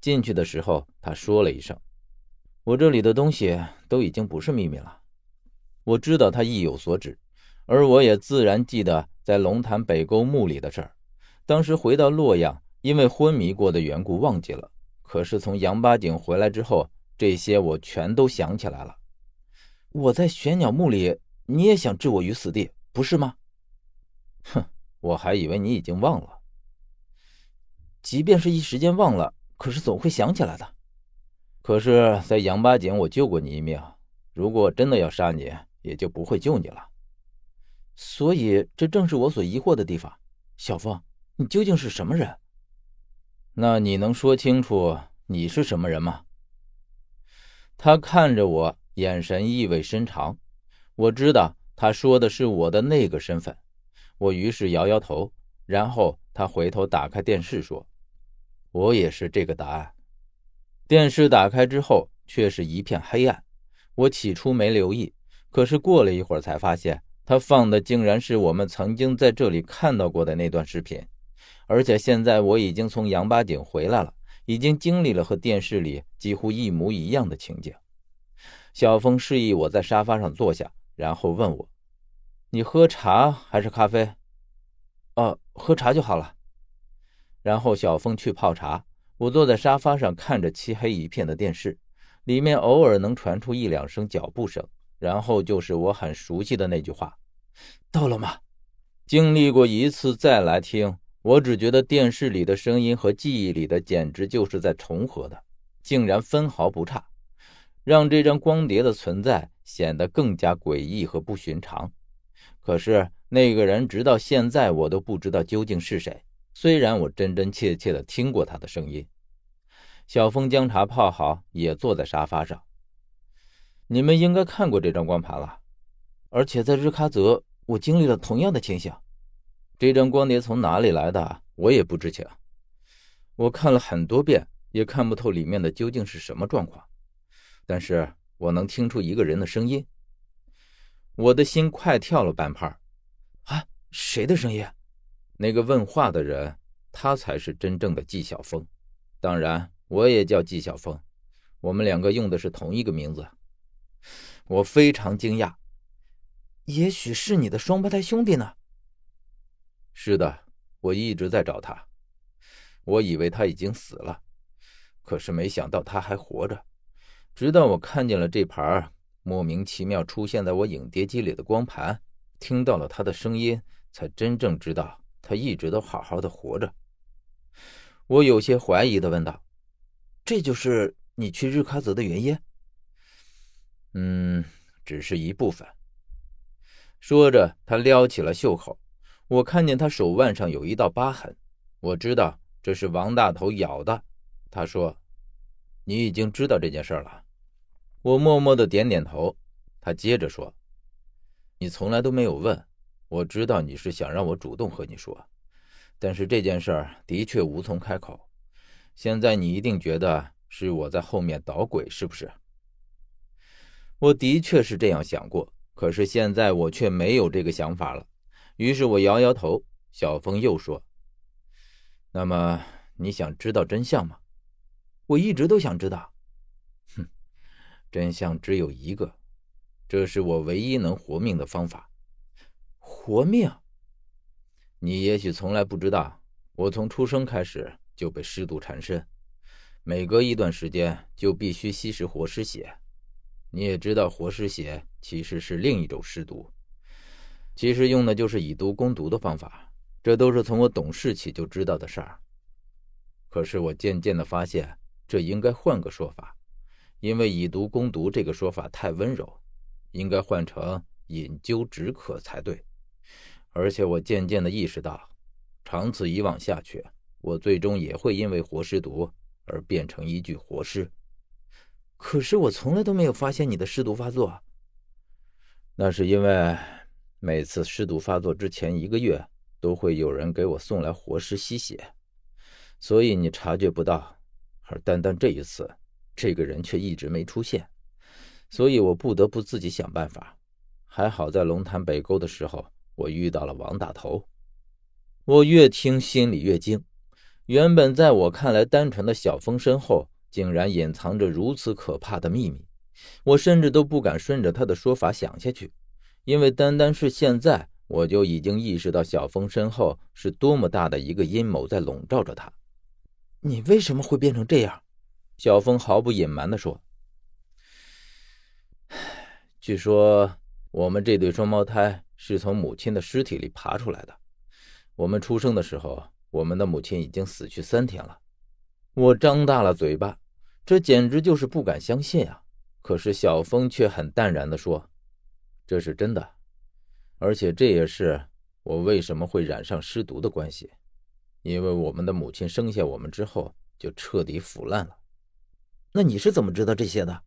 进去的时候，他说了一声：“我这里的东西都已经不是秘密了。”我知道他意有所指，而我也自然记得在龙潭北沟墓里的事儿。当时回到洛阳，因为昏迷过的缘故忘记了。可是从杨八井回来之后，这些我全都想起来了。我在玄鸟墓里，你也想置我于死地，不是吗？哼，我还以为你已经忘了。即便是一时间忘了。可是总会想起来的。可是，在杨八井，我救过你一命。如果真的要杀你，也就不会救你了。所以，这正是我所疑惑的地方。小峰，你究竟是什么人？那你能说清楚你是什么人吗？他看着我，眼神意味深长。我知道他说的是我的那个身份。我于是摇摇头，然后他回头打开电视说。我也是这个答案。电视打开之后，却是一片黑暗。我起初没留意，可是过了一会儿才发现，他放的竟然是我们曾经在这里看到过的那段视频。而且现在我已经从杨八井回来了，已经经历了和电视里几乎一模一样的情景。小峰示意我在沙发上坐下，然后问我：“你喝茶还是咖啡？”“啊，喝茶就好了。”然后小峰去泡茶，我坐在沙发上看着漆黑一片的电视，里面偶尔能传出一两声脚步声，然后就是我很熟悉的那句话：“到了吗？”经历过一次再来听，我只觉得电视里的声音和记忆里的简直就是在重合的，竟然分毫不差，让这张光碟的存在显得更加诡异和不寻常。可是那个人直到现在我都不知道究竟是谁。虽然我真真切切的听过他的声音，小峰将茶泡好，也坐在沙发上。你们应该看过这张光盘了，而且在日喀则，我经历了同样的情形。这张光碟从哪里来的，我也不知情。我看了很多遍，也看不透里面的究竟是什么状况。但是我能听出一个人的声音，我的心快跳了半拍。啊，谁的声音？那个问话的人，他才是真正的纪晓峰。当然，我也叫纪晓峰，我们两个用的是同一个名字。我非常惊讶，也许是你的双胞胎兄弟呢？是的，我一直在找他。我以为他已经死了，可是没想到他还活着。直到我看见了这盘莫名其妙出现在我影碟机里的光盘，听到了他的声音，才真正知道。他一直都好好的活着。我有些怀疑的问道：“这就是你去日喀则的原因？”“嗯，只是一部分。”说着，他撩起了袖口。我看见他手腕上有一道疤痕，我知道这是王大头咬的。他说：“你已经知道这件事了。”我默默的点点头。他接着说：“你从来都没有问。”我知道你是想让我主动和你说，但是这件事儿的确无从开口。现在你一定觉得是我在后面捣鬼，是不是？我的确是这样想过，可是现在我却没有这个想法了。于是我摇摇头。小峰又说：“那么你想知道真相吗？”我一直都想知道。哼，真相只有一个，这是我唯一能活命的方法。活命？你也许从来不知道，我从出生开始就被尸毒缠身，每隔一段时间就必须吸食活尸血。你也知道，活尸血其实是另一种尸毒，其实用的就是以毒攻毒的方法。这都是从我懂事起就知道的事儿。可是我渐渐的发现，这应该换个说法，因为以毒攻毒这个说法太温柔，应该换成饮鸩止渴才对。而且我渐渐的意识到，长此以往下去，我最终也会因为活尸毒而变成一具活尸。可是我从来都没有发现你的尸毒发作。那是因为每次尸毒发作之前一个月，都会有人给我送来活尸吸血，所以你察觉不到。而单单这一次，这个人却一直没出现，所以我不得不自己想办法。还好在龙潭北沟的时候。我遇到了王大头，我越听心里越惊。原本在我看来单纯的小峰身后，竟然隐藏着如此可怕的秘密。我甚至都不敢顺着他的说法想下去，因为单单是现在，我就已经意识到小峰身后是多么大的一个阴谋在笼罩着他。你为什么会变成这样？小峰毫不隐瞒地说：“ 据说我们这对双胞胎是从母亲的尸体里爬出来的。我们出生的时候，我们的母亲已经死去三天了。”我张大了嘴巴，这简直就是不敢相信啊！可是小峰却很淡然地说：“这是真的，而且这也是我为什么会染上尸毒的关系，因为我们的母亲生下我们之后就彻底腐烂了。”那你是怎么知道这些的？